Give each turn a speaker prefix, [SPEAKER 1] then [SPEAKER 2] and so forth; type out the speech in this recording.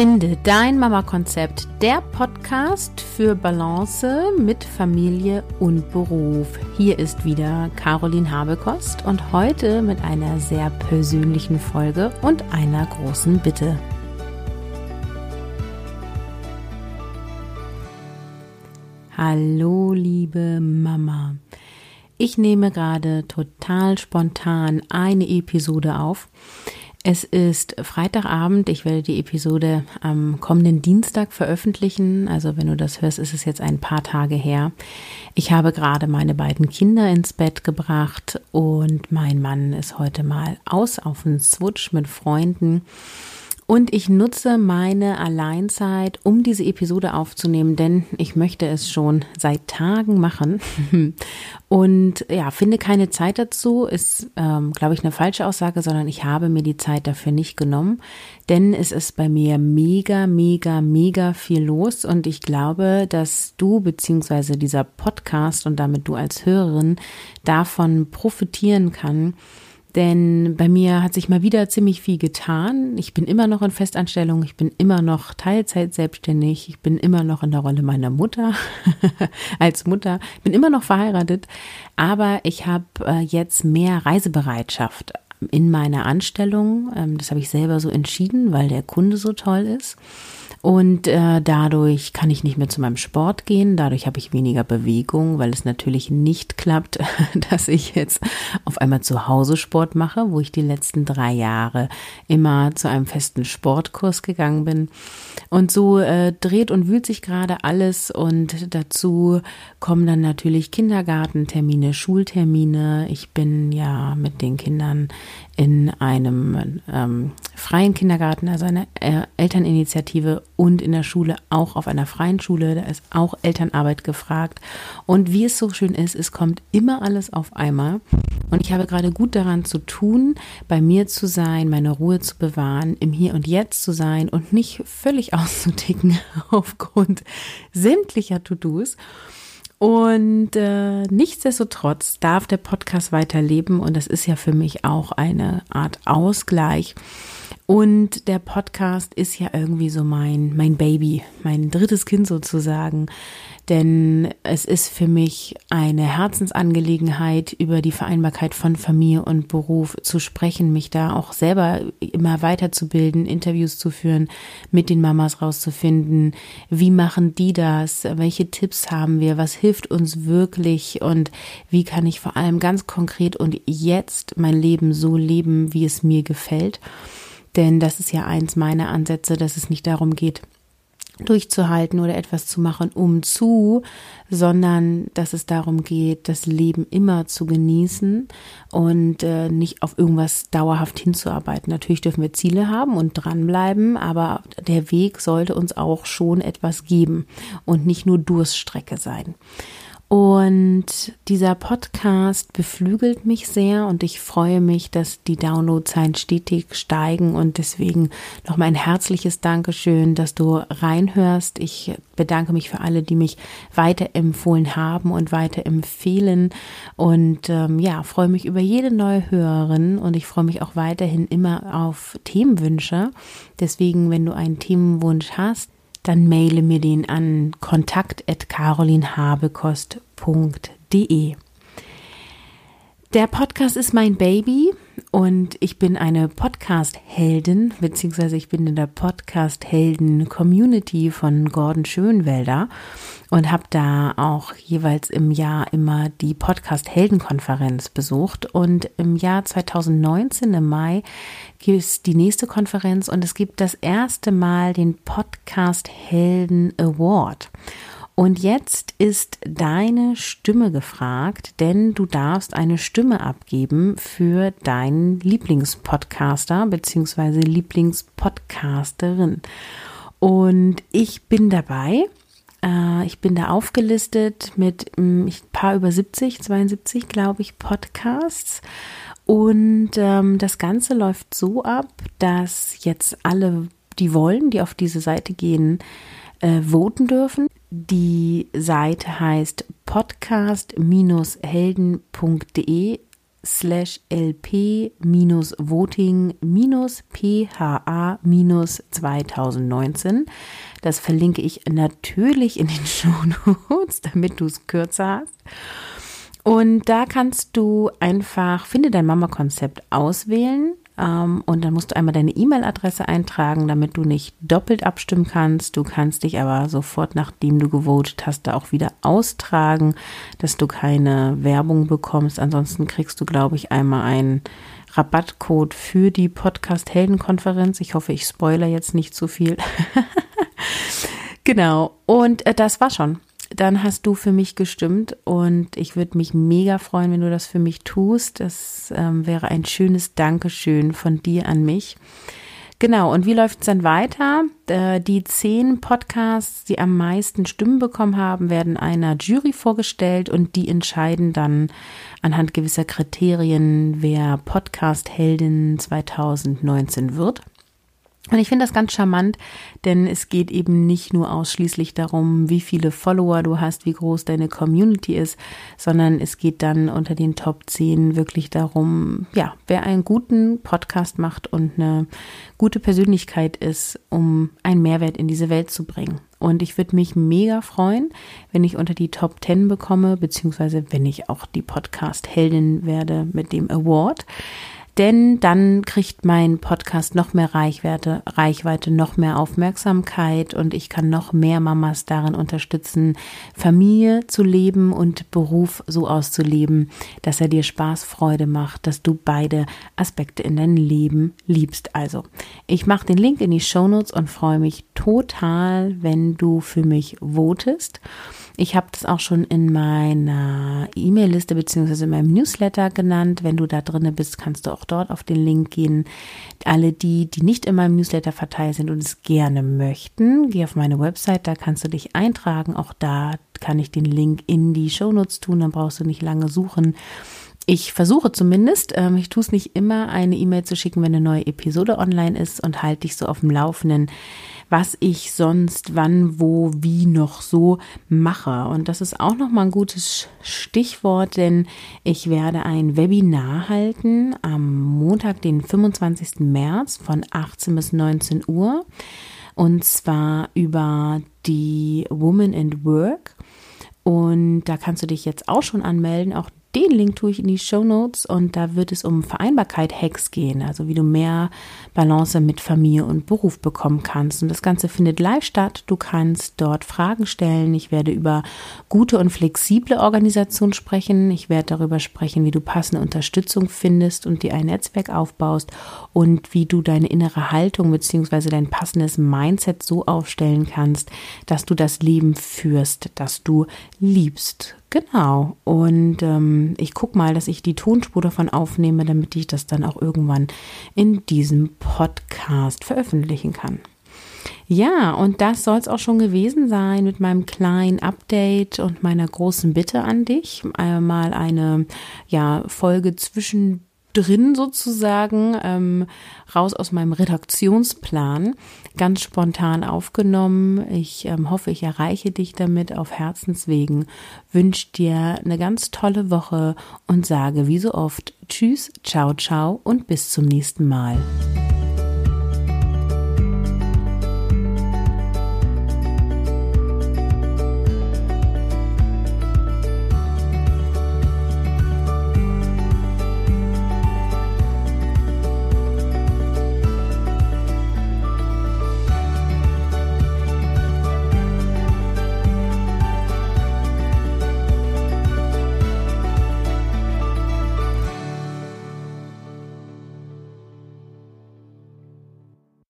[SPEAKER 1] Finde dein Mama-Konzept, der Podcast für Balance mit Familie und Beruf. Hier ist wieder Caroline Habekost und heute mit einer sehr persönlichen Folge und einer großen Bitte. Hallo, liebe Mama. Ich nehme gerade total spontan eine Episode auf es ist Freitagabend. Ich werde die Episode am kommenden Dienstag veröffentlichen. Also wenn du das hörst, ist es jetzt ein paar Tage her. Ich habe gerade meine beiden Kinder ins Bett gebracht und mein Mann ist heute mal aus auf den Switch mit Freunden. Und ich nutze meine Alleinzeit, um diese Episode aufzunehmen, denn ich möchte es schon seit Tagen machen. Und ja, finde keine Zeit dazu, ist, ähm, glaube ich, eine falsche Aussage, sondern ich habe mir die Zeit dafür nicht genommen, denn es ist bei mir mega, mega, mega viel los. Und ich glaube, dass du beziehungsweise dieser Podcast und damit du als Hörerin davon profitieren kann, denn bei mir hat sich mal wieder ziemlich viel getan. Ich bin immer noch in Festanstellung, ich bin immer noch Teilzeit selbstständig, ich bin immer noch in der Rolle meiner Mutter als Mutter, bin immer noch verheiratet, aber ich habe äh, jetzt mehr Reisebereitschaft in meiner Anstellung. Ähm, das habe ich selber so entschieden, weil der Kunde so toll ist. Und äh, dadurch kann ich nicht mehr zu meinem Sport gehen, dadurch habe ich weniger Bewegung, weil es natürlich nicht klappt, dass ich jetzt auf einmal zu Hause Sport mache, wo ich die letzten drei Jahre immer zu einem festen Sportkurs gegangen bin. Und so äh, dreht und wühlt sich gerade alles und dazu kommen dann natürlich Kindergartentermine, Schultermine. Ich bin ja mit den Kindern in einem ähm, freien Kindergarten, also einer äh, Elterninitiative und in der Schule auch auf einer freien Schule. Da ist auch Elternarbeit gefragt. Und wie es so schön ist, es kommt immer alles auf einmal. Und ich habe gerade gut daran zu tun, bei mir zu sein, meine Ruhe zu bewahren, im Hier und Jetzt zu sein und nicht völlig auszuticken aufgrund sämtlicher To-Dos. Und äh, nichtsdestotrotz darf der Podcast weiterleben und das ist ja für mich auch eine Art Ausgleich. Und der Podcast ist ja irgendwie so mein, mein Baby, mein drittes Kind sozusagen. Denn es ist für mich eine Herzensangelegenheit, über die Vereinbarkeit von Familie und Beruf zu sprechen, mich da auch selber immer weiterzubilden, Interviews zu führen, mit den Mamas rauszufinden, wie machen die das, welche Tipps haben wir, was hilft uns wirklich? Und wie kann ich vor allem ganz konkret und jetzt mein Leben so leben, wie es mir gefällt. Denn das ist ja eins meiner Ansätze, dass es nicht darum geht, durchzuhalten oder etwas zu machen, um zu, sondern dass es darum geht, das Leben immer zu genießen und äh, nicht auf irgendwas dauerhaft hinzuarbeiten. Natürlich dürfen wir Ziele haben und dranbleiben, aber der Weg sollte uns auch schon etwas geben und nicht nur Durststrecke sein. Und dieser Podcast beflügelt mich sehr und ich freue mich, dass die Downloadzahlen stetig steigen und deswegen nochmal ein herzliches Dankeschön, dass du reinhörst. Ich bedanke mich für alle, die mich weiterempfohlen haben und weiterempfehlen und ähm, ja, freue mich über jede neue Hörerin und ich freue mich auch weiterhin immer auf Themenwünsche. Deswegen, wenn du einen Themenwunsch hast, dann maile mir den an kontakt.carolinhabekost.de. Der Podcast ist mein Baby und ich bin eine Podcast-Heldin, beziehungsweise ich bin in der Podcast-Helden-Community von Gordon Schönwelder und habe da auch jeweils im Jahr immer die Podcast-Helden-Konferenz besucht. Und im Jahr 2019, im Mai, gibt es die nächste Konferenz und es gibt das erste Mal den Podcast-Helden Award. Und jetzt ist deine Stimme gefragt, denn du darfst eine Stimme abgeben für deinen Lieblingspodcaster bzw. Lieblingspodcasterin. Und ich bin dabei. Äh, ich bin da aufgelistet mit mm, ein paar über 70, 72, glaube ich, Podcasts. Und ähm, das Ganze läuft so ab, dass jetzt alle, die wollen, die auf diese Seite gehen, äh, voten dürfen. Die Seite heißt podcast-helden.de slash lp-voting-pha-2019. Das verlinke ich natürlich in den Show Notes, damit du es kürzer hast. Und da kannst du einfach, finde dein Mama-Konzept auswählen und dann musst du einmal deine E-Mail-Adresse eintragen, damit du nicht doppelt abstimmen kannst. Du kannst dich aber sofort, nachdem du gewotet hast, da auch wieder austragen, dass du keine Werbung bekommst. Ansonsten kriegst du, glaube ich, einmal einen Rabattcode für die Podcast Heldenkonferenz. Ich hoffe, ich spoiler jetzt nicht zu viel. genau. Und äh, das war schon dann hast du für mich gestimmt und ich würde mich mega freuen, wenn du das für mich tust. Das ähm, wäre ein schönes Dankeschön von dir an mich. Genau, und wie läuft es dann weiter? Äh, die zehn Podcasts, die am meisten Stimmen bekommen haben, werden einer Jury vorgestellt und die entscheiden dann anhand gewisser Kriterien, wer Podcast-Heldin 2019 wird. Und ich finde das ganz charmant, denn es geht eben nicht nur ausschließlich darum, wie viele Follower du hast, wie groß deine Community ist, sondern es geht dann unter den Top 10 wirklich darum, ja, wer einen guten Podcast macht und eine gute Persönlichkeit ist, um einen Mehrwert in diese Welt zu bringen. Und ich würde mich mega freuen, wenn ich unter die Top 10 bekomme, beziehungsweise wenn ich auch die Podcast-Heldin werde mit dem Award denn dann kriegt mein Podcast noch mehr Reichweite, Reichweite, noch mehr Aufmerksamkeit und ich kann noch mehr Mamas darin unterstützen, Familie zu leben und Beruf so auszuleben, dass er dir Spaß, Freude macht, dass du beide Aspekte in deinem Leben liebst. Also, ich mache den Link in die Show Notes und freue mich total, wenn du für mich votest. Ich habe das auch schon in meiner E-Mail-Liste beziehungsweise in meinem Newsletter genannt. Wenn du da drinne bist, kannst du auch dort auf den Link gehen. Alle die, die nicht in meinem Newsletter verteilt sind und es gerne möchten, geh auf meine Website, da kannst du dich eintragen. Auch da kann ich den Link in die Shownotes tun, dann brauchst du nicht lange suchen. Ich versuche zumindest, ähm, ich tue es nicht immer, eine E-Mail zu schicken, wenn eine neue Episode online ist und halte dich so auf dem Laufenden was ich sonst wann, wo, wie noch so mache. Und das ist auch nochmal ein gutes Stichwort, denn ich werde ein Webinar halten am Montag, den 25. März von 18 bis 19 Uhr. Und zwar über die Woman and Work. Und da kannst du dich jetzt auch schon anmelden. Auch den Link tue ich in die Show Notes und da wird es um Vereinbarkeit-Hacks gehen, also wie du mehr Balance mit Familie und Beruf bekommen kannst. Und das Ganze findet live statt. Du kannst dort Fragen stellen. Ich werde über gute und flexible Organisation sprechen. Ich werde darüber sprechen, wie du passende Unterstützung findest und dir ein Netzwerk aufbaust und wie du deine innere Haltung bzw. dein passendes Mindset so aufstellen kannst, dass du das Leben führst, das du liebst. Genau. Und ähm, ich gucke mal, dass ich die Tonspur davon aufnehme, damit ich das dann auch irgendwann in diesem Podcast veröffentlichen kann. Ja, und das soll es auch schon gewesen sein mit meinem kleinen Update und meiner großen Bitte an dich. Einmal eine ja, Folge zwischen drin sozusagen, ähm, raus aus meinem Redaktionsplan, ganz spontan aufgenommen. Ich ähm, hoffe, ich erreiche dich damit auf Herzenswegen, wünsche dir eine ganz tolle Woche und sage wie so oft Tschüss, ciao, ciao und bis zum nächsten Mal.